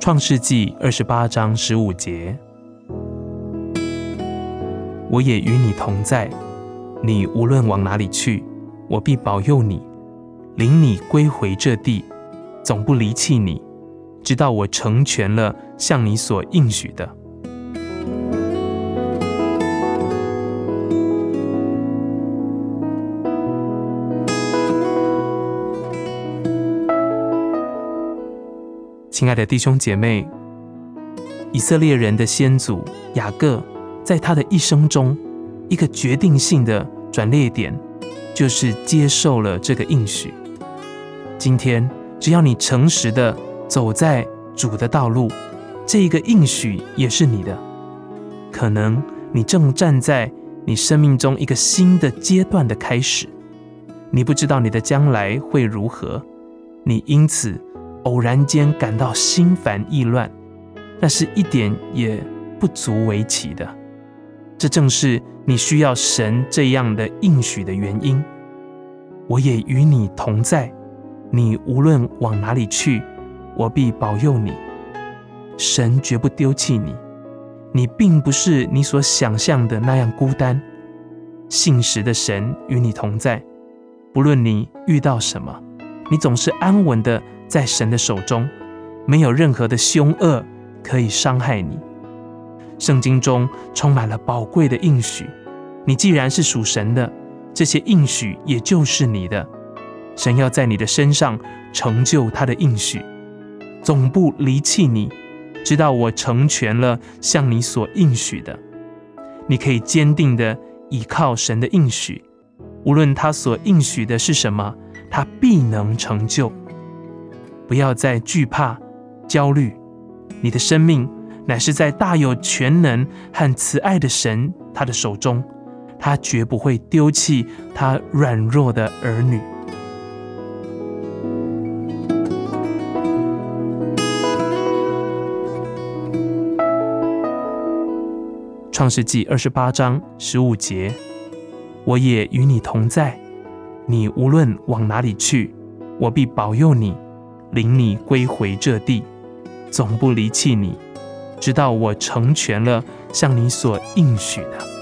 创世纪二十八章十五节，我也与你同在，你无论往哪里去，我必保佑你，领你归回这地，总不离弃你，直到我成全了向你所应许的。亲爱的弟兄姐妹，以色列人的先祖雅各，在他的一生中，一个决定性的转捩点，就是接受了这个应许。今天，只要你诚实的走在主的道路，这一个应许也是你的。可能你正站在你生命中一个新的阶段的开始，你不知道你的将来会如何，你因此。偶然间感到心烦意乱，那是一点也不足为奇的。这正是你需要神这样的应许的原因。我也与你同在，你无论往哪里去，我必保佑你。神绝不丢弃你，你并不是你所想象的那样孤单。信实的神与你同在，不论你遇到什么，你总是安稳的。在神的手中，没有任何的凶恶可以伤害你。圣经中充满了宝贵的应许，你既然是属神的，这些应许也就是你的。神要在你的身上成就他的应许，总不离弃你，直到我成全了向你所应许的。你可以坚定的倚靠神的应许，无论他所应许的是什么，他必能成就。不要再惧怕、焦虑，你的生命乃是在大有全能和慈爱的神他的手中，他绝不会丢弃他软弱的儿女。创世纪二十八章十五节，我也与你同在，你无论往哪里去，我必保佑你。领你归回这地，总不离弃你，直到我成全了向你所应许的。